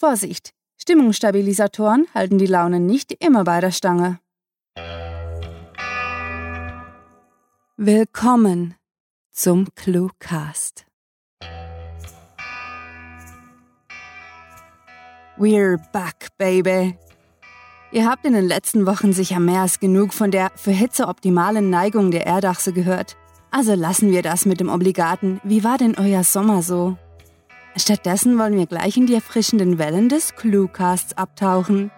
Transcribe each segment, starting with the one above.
Vorsicht! Stimmungsstabilisatoren halten die Laune nicht immer bei der Stange. Willkommen zum Cluecast. We're back, baby. Ihr habt in den letzten Wochen sicher mehr als genug von der für Hitze optimalen Neigung der Erdachse gehört. Also lassen wir das mit dem Obligaten. Wie war denn euer Sommer so? Stattdessen wollen wir gleich in die erfrischenden Wellen des Cluecasts abtauchen.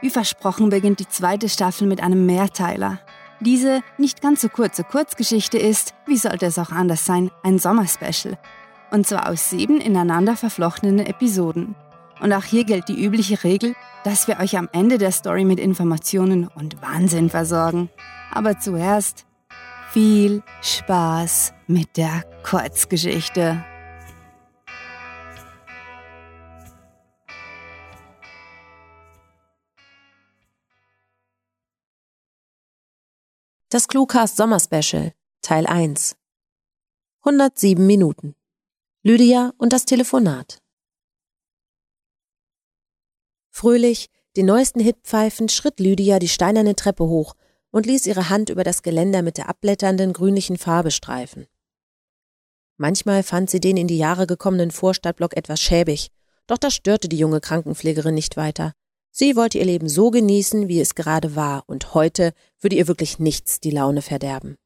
Wie versprochen beginnt die zweite Staffel mit einem Mehrteiler. Diese nicht ganz so kurze Kurzgeschichte ist, wie sollte es auch anders sein, ein Sommerspecial. Und zwar aus sieben ineinander verflochtenen Episoden. Und auch hier gilt die übliche Regel, dass wir euch am Ende der Story mit Informationen und Wahnsinn versorgen. Aber zuerst viel Spaß mit der Kurzgeschichte. Das Cluecast Sommerspecial, Teil 1. 107 Minuten. Lydia und das Telefonat. Fröhlich, den neuesten Hit pfeifend, schritt Lydia die steinerne Treppe hoch und ließ ihre Hand über das Geländer mit der abblätternden grünlichen Farbe streifen. Manchmal fand sie den in die Jahre gekommenen Vorstadtblock etwas schäbig, doch das störte die junge Krankenpflegerin nicht weiter. Sie wollte ihr Leben so genießen, wie es gerade war, und heute würde ihr wirklich nichts die Laune verderben.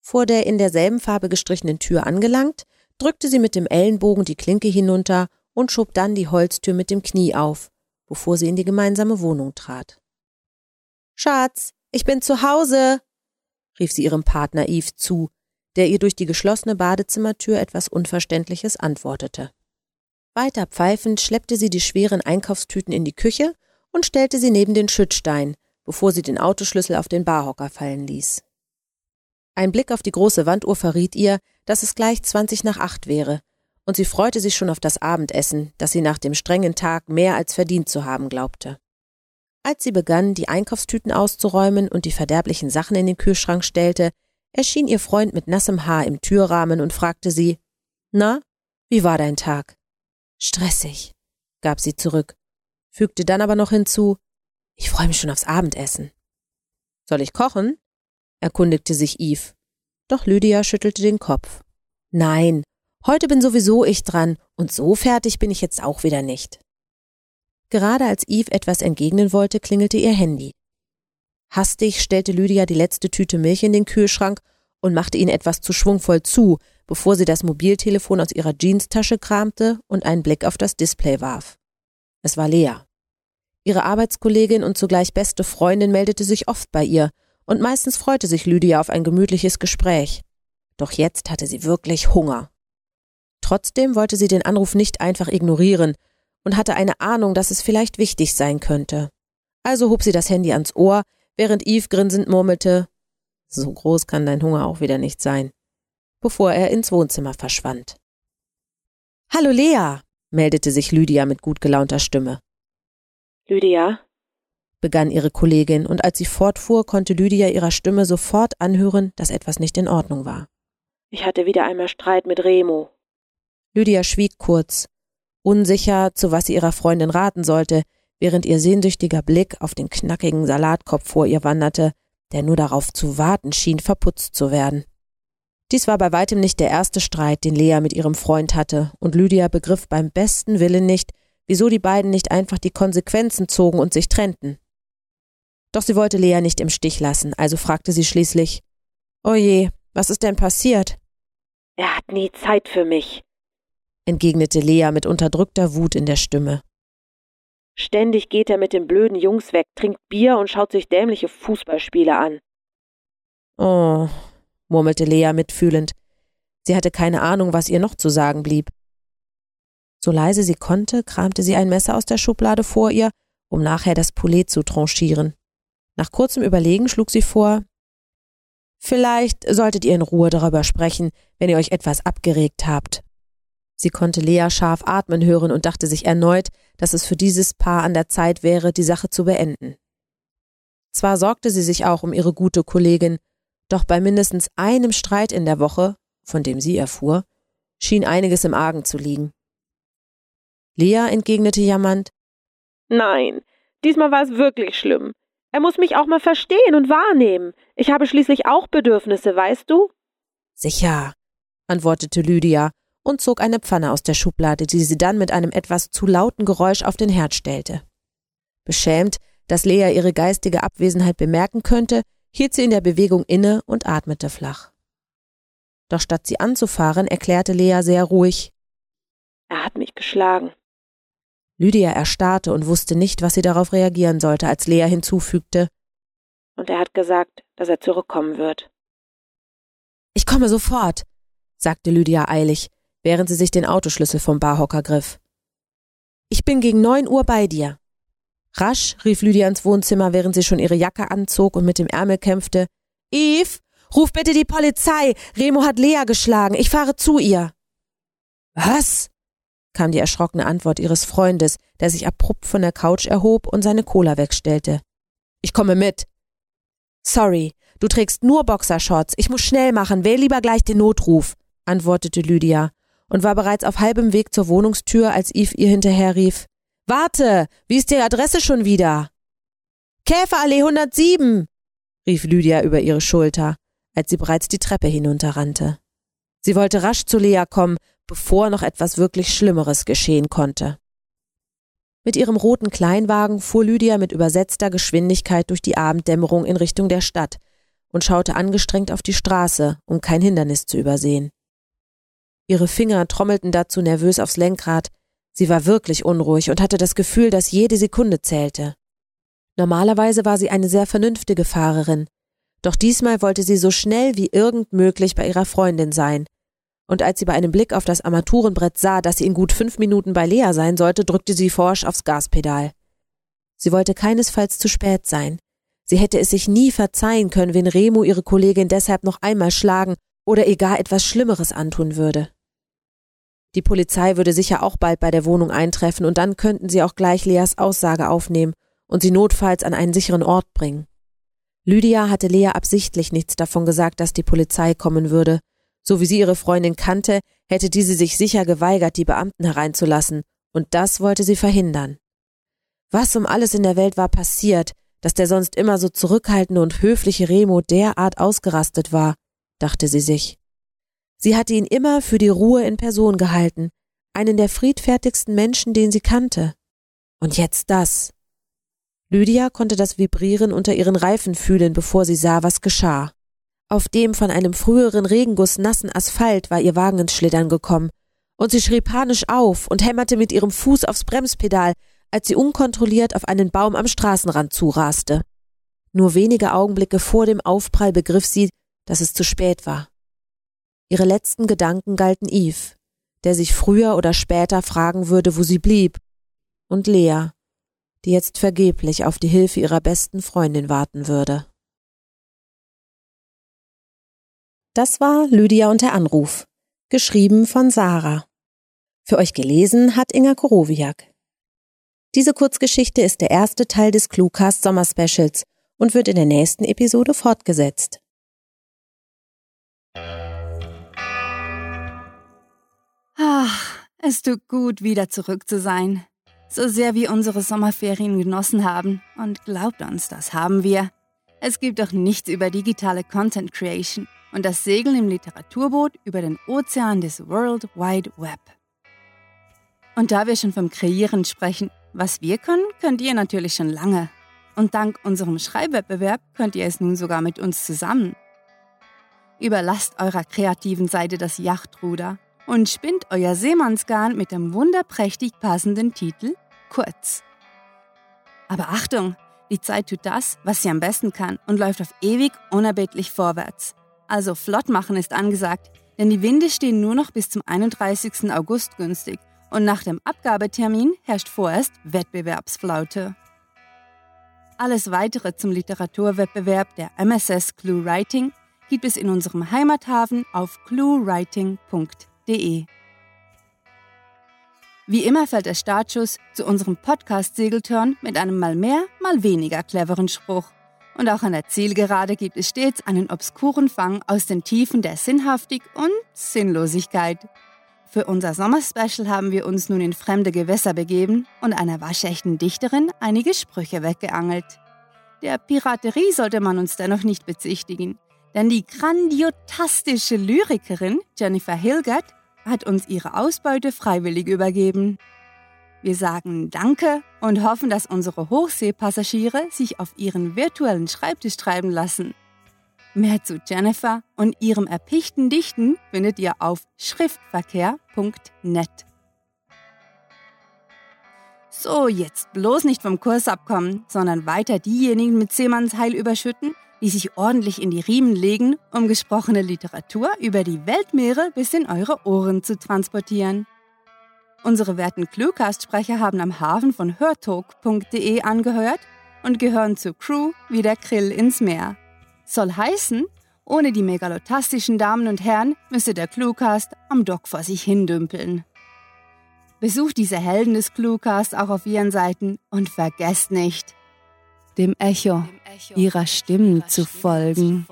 Vor der in derselben Farbe gestrichenen Tür angelangt, drückte sie mit dem Ellenbogen die Klinke hinunter und schob dann die Holztür mit dem Knie auf, bevor sie in die gemeinsame Wohnung trat. Schatz, ich bin zu Hause, rief sie ihrem Partner Yves zu, der ihr durch die geschlossene Badezimmertür etwas Unverständliches antwortete. Weiter pfeifend schleppte sie die schweren Einkaufstüten in die Küche und stellte sie neben den Schüttstein, bevor sie den Autoschlüssel auf den Barhocker fallen ließ. Ein Blick auf die große Wanduhr verriet ihr, dass es gleich zwanzig nach acht wäre, und sie freute sich schon auf das Abendessen, das sie nach dem strengen Tag mehr als verdient zu haben glaubte. Als sie begann, die Einkaufstüten auszuräumen und die verderblichen Sachen in den Kühlschrank stellte, erschien ihr Freund mit nassem Haar im Türrahmen und fragte sie Na, wie war dein Tag? Stressig, gab sie zurück fügte dann aber noch hinzu Ich freue mich schon aufs Abendessen. Soll ich kochen? erkundigte sich Eve. Doch Lydia schüttelte den Kopf. Nein, heute bin sowieso ich dran, und so fertig bin ich jetzt auch wieder nicht. Gerade als Eve etwas entgegnen wollte, klingelte ihr Handy. Hastig stellte Lydia die letzte Tüte Milch in den Kühlschrank und machte ihn etwas zu schwungvoll zu, bevor sie das Mobiltelefon aus ihrer Jeanstasche kramte und einen Blick auf das Display warf. Es war Lea. Ihre Arbeitskollegin und zugleich beste Freundin meldete sich oft bei ihr, und meistens freute sich Lydia auf ein gemütliches Gespräch. Doch jetzt hatte sie wirklich Hunger. Trotzdem wollte sie den Anruf nicht einfach ignorieren und hatte eine Ahnung, dass es vielleicht wichtig sein könnte. Also hob sie das Handy ans Ohr, während Eve grinsend murmelte, so groß kann dein Hunger auch wieder nicht sein, bevor er ins Wohnzimmer verschwand. Hallo Lea, meldete sich Lydia mit gut gelaunter Stimme. Lydia? begann ihre Kollegin, und als sie fortfuhr, konnte Lydia ihrer Stimme sofort anhören, dass etwas nicht in Ordnung war. Ich hatte wieder einmal Streit mit Remo. Lydia schwieg kurz, unsicher, zu was sie ihrer Freundin raten sollte, während ihr sehnsüchtiger Blick auf den knackigen Salatkopf vor ihr wanderte, der nur darauf zu warten schien, verputzt zu werden. Dies war bei weitem nicht der erste Streit, den Lea mit ihrem Freund hatte, und Lydia begriff beim besten Willen nicht, wieso die beiden nicht einfach die Konsequenzen zogen und sich trennten. Doch sie wollte Lea nicht im Stich lassen, also fragte sie schließlich Oje, was ist denn passiert? Er hat nie Zeit für mich, entgegnete Lea mit unterdrückter Wut in der Stimme. Ständig geht er mit den blöden Jungs weg, trinkt Bier und schaut sich dämliche Fußballspiele an. Oh, murmelte Lea mitfühlend. Sie hatte keine Ahnung, was ihr noch zu sagen blieb. So leise sie konnte, kramte sie ein Messer aus der Schublade vor ihr, um nachher das Poulet zu tranchieren. Nach kurzem Überlegen schlug sie vor, Vielleicht solltet ihr in Ruhe darüber sprechen, wenn ihr euch etwas abgeregt habt. Sie konnte Lea scharf atmen hören und dachte sich erneut, dass es für dieses Paar an der Zeit wäre, die Sache zu beenden. Zwar sorgte sie sich auch um ihre gute Kollegin, doch bei mindestens einem Streit in der Woche, von dem sie erfuhr, schien einiges im Argen zu liegen. Lea entgegnete jammernd. Nein, diesmal war es wirklich schlimm. Er muss mich auch mal verstehen und wahrnehmen. Ich habe schließlich auch Bedürfnisse, weißt du? Sicher, antwortete Lydia und zog eine Pfanne aus der Schublade, die sie dann mit einem etwas zu lauten Geräusch auf den Herd stellte. Beschämt, dass Lea ihre geistige Abwesenheit bemerken könnte, hielt sie in der Bewegung inne und atmete flach. Doch statt sie anzufahren, erklärte Lea sehr ruhig Er hat mich geschlagen. Lydia erstarrte und wusste nicht, was sie darauf reagieren sollte, als Lea hinzufügte Und er hat gesagt, dass er zurückkommen wird. Ich komme sofort, sagte Lydia eilig, während sie sich den Autoschlüssel vom Barhocker griff. Ich bin gegen neun Uhr bei dir. Rasch rief Lydia ins Wohnzimmer, während sie schon ihre Jacke anzog und mit dem Ärmel kämpfte. Eve, ruf bitte die Polizei. Remo hat Lea geschlagen. Ich fahre zu ihr. Was? kam die erschrockene Antwort ihres Freundes, der sich abrupt von der Couch erhob und seine Cola wegstellte. Ich komme mit. Sorry, du trägst nur Boxershorts. Ich muss schnell machen. Wähl lieber gleich den Notruf, antwortete Lydia und war bereits auf halbem Weg zur Wohnungstür, als Eve ihr hinterherrief. Warte, wie ist die Adresse schon wieder? Käferallee 107, rief Lydia über ihre Schulter, als sie bereits die Treppe hinunterrannte. Sie wollte rasch zu Lea kommen, bevor noch etwas wirklich Schlimmeres geschehen konnte. Mit ihrem roten Kleinwagen fuhr Lydia mit übersetzter Geschwindigkeit durch die Abenddämmerung in Richtung der Stadt und schaute angestrengt auf die Straße, um kein Hindernis zu übersehen. Ihre Finger trommelten dazu nervös aufs Lenkrad, sie war wirklich unruhig und hatte das Gefühl, dass jede Sekunde zählte. Normalerweise war sie eine sehr vernünftige Fahrerin, doch diesmal wollte sie so schnell wie irgend möglich bei ihrer Freundin sein und als sie bei einem Blick auf das Armaturenbrett sah, dass sie in gut fünf Minuten bei Lea sein sollte, drückte sie forsch aufs Gaspedal. Sie wollte keinesfalls zu spät sein. Sie hätte es sich nie verzeihen können, wenn Remo ihre Kollegin deshalb noch einmal schlagen oder ihr gar etwas Schlimmeres antun würde. Die Polizei würde sicher auch bald bei der Wohnung eintreffen und dann könnten sie auch gleich Leas Aussage aufnehmen und sie notfalls an einen sicheren Ort bringen. Lydia hatte Lea absichtlich nichts davon gesagt, dass die Polizei kommen würde, so wie sie ihre Freundin kannte, hätte diese sich sicher geweigert, die Beamten hereinzulassen, und das wollte sie verhindern. Was um alles in der Welt war passiert, dass der sonst immer so zurückhaltende und höfliche Remo derart ausgerastet war, dachte sie sich. Sie hatte ihn immer für die Ruhe in Person gehalten, einen der friedfertigsten Menschen, den sie kannte. Und jetzt das. Lydia konnte das Vibrieren unter ihren Reifen fühlen, bevor sie sah, was geschah. Auf dem von einem früheren Regenguss nassen Asphalt war ihr Wagen ins Schlittern gekommen, und sie schrie panisch auf und hämmerte mit ihrem Fuß aufs Bremspedal, als sie unkontrolliert auf einen Baum am Straßenrand zuraste. Nur wenige Augenblicke vor dem Aufprall begriff sie, dass es zu spät war. Ihre letzten Gedanken galten Eve, der sich früher oder später fragen würde, wo sie blieb, und Lea, die jetzt vergeblich auf die Hilfe ihrer besten Freundin warten würde. Das war Lydia und der Anruf, geschrieben von Sarah. Für euch gelesen hat Inga Korowiak. Diese Kurzgeschichte ist der erste Teil des Cluecast Sommerspecials und wird in der nächsten Episode fortgesetzt. Es tut gut, wieder zurück zu sein. So sehr wir unsere Sommerferien genossen haben. Und glaubt uns, das haben wir. Es gibt doch nichts über digitale Content Creation und das Segeln im Literaturboot über den Ozean des World Wide Web. Und da wir schon vom Kreieren sprechen, was wir können, könnt ihr natürlich schon lange. Und dank unserem Schreibwettbewerb könnt ihr es nun sogar mit uns zusammen. Überlasst eurer kreativen Seite das Yachtruder und spinnt euer Seemannsgarn mit dem wunderprächtig passenden Titel Kurz. Aber Achtung, die Zeit tut das, was sie am besten kann und läuft auf ewig unerbittlich vorwärts. Also flott machen ist angesagt, denn die Winde stehen nur noch bis zum 31. August günstig und nach dem Abgabetermin herrscht vorerst Wettbewerbsflaute. Alles weitere zum Literaturwettbewerb der MSS Clue Writing gibt es in unserem Heimathafen auf cluewriting.de. Wie immer fällt der Startschuss zu unserem Podcast-Segeltörn mit einem mal mehr, mal weniger cleveren Spruch. Und auch an der Zielgerade gibt es stets einen obskuren Fang aus den Tiefen der Sinnhaftig und Sinnlosigkeit. Für unser Sommerspecial haben wir uns nun in fremde Gewässer begeben und einer waschechten Dichterin einige Sprüche weggeangelt. Der Piraterie sollte man uns dennoch nicht bezichtigen, denn die grandiotastische Lyrikerin Jennifer Hilgert hat uns ihre Ausbeute freiwillig übergeben. Wir sagen Danke und hoffen, dass unsere Hochseepassagiere sich auf ihren virtuellen Schreibtisch treiben lassen. Mehr zu Jennifer und ihrem erpichten Dichten findet ihr auf schriftverkehr.net. So, jetzt bloß nicht vom Kurs abkommen, sondern weiter diejenigen mit Seemannsheil überschütten, die sich ordentlich in die Riemen legen, um gesprochene Literatur über die Weltmeere bis in eure Ohren zu transportieren. Unsere werten Cluecast-Sprecher haben am Hafen von hörtalk.de angehört und gehören zur Crew wie der Krill ins Meer. Soll heißen, ohne die megalotastischen Damen und Herren müsste der Cluecast am Dock vor sich hindümpeln. Besucht diese Helden des Cluecast auch auf ihren Seiten und vergesst nicht, dem Echo ihrer Stimmen zu folgen.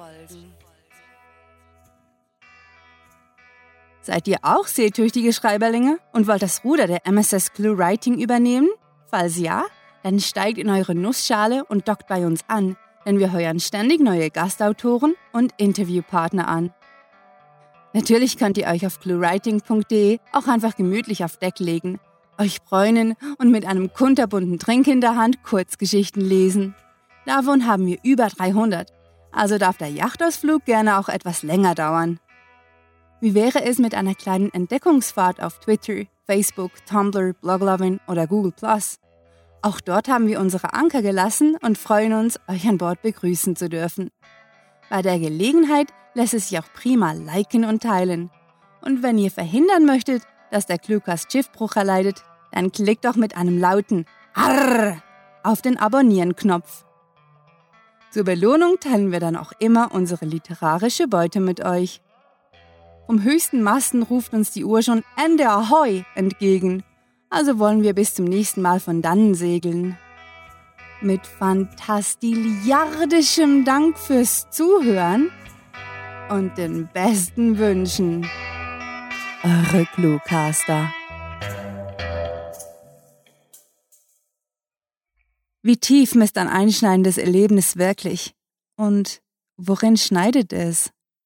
Seid ihr auch seetüchtige Schreiberlinge und wollt das Ruder der MSS Clue Writing übernehmen? Falls ja, dann steigt in eure Nussschale und dockt bei uns an, denn wir heuern ständig neue Gastautoren und Interviewpartner an. Natürlich könnt ihr euch auf cluewriting.de auch einfach gemütlich auf Deck legen, euch bräunen und mit einem kunterbunten Trink in der Hand Kurzgeschichten lesen. Davon haben wir über 300, also darf der Yachtausflug gerne auch etwas länger dauern. Wie wäre es mit einer kleinen Entdeckungsfahrt auf Twitter, Facebook, Tumblr, Bloglovin oder Google Auch dort haben wir unsere Anker gelassen und freuen uns, euch an Bord begrüßen zu dürfen. Bei der Gelegenheit lässt es sich auch prima liken und teilen. Und wenn ihr verhindern möchtet, dass der Klukas Schiffbruch erleidet, dann klickt doch mit einem lauten Arr auf den Abonnieren-Knopf. Zur Belohnung teilen wir dann auch immer unsere literarische Beute mit euch. Vom höchsten Masten ruft uns die Uhr schon Ende Ahoi entgegen. Also wollen wir bis zum nächsten Mal von dannen segeln. Mit fantastiliardischem Dank fürs Zuhören und den besten Wünschen. Eure Cluecaster. Wie tief misst ein einschneidendes Erlebnis wirklich? Und worin schneidet es?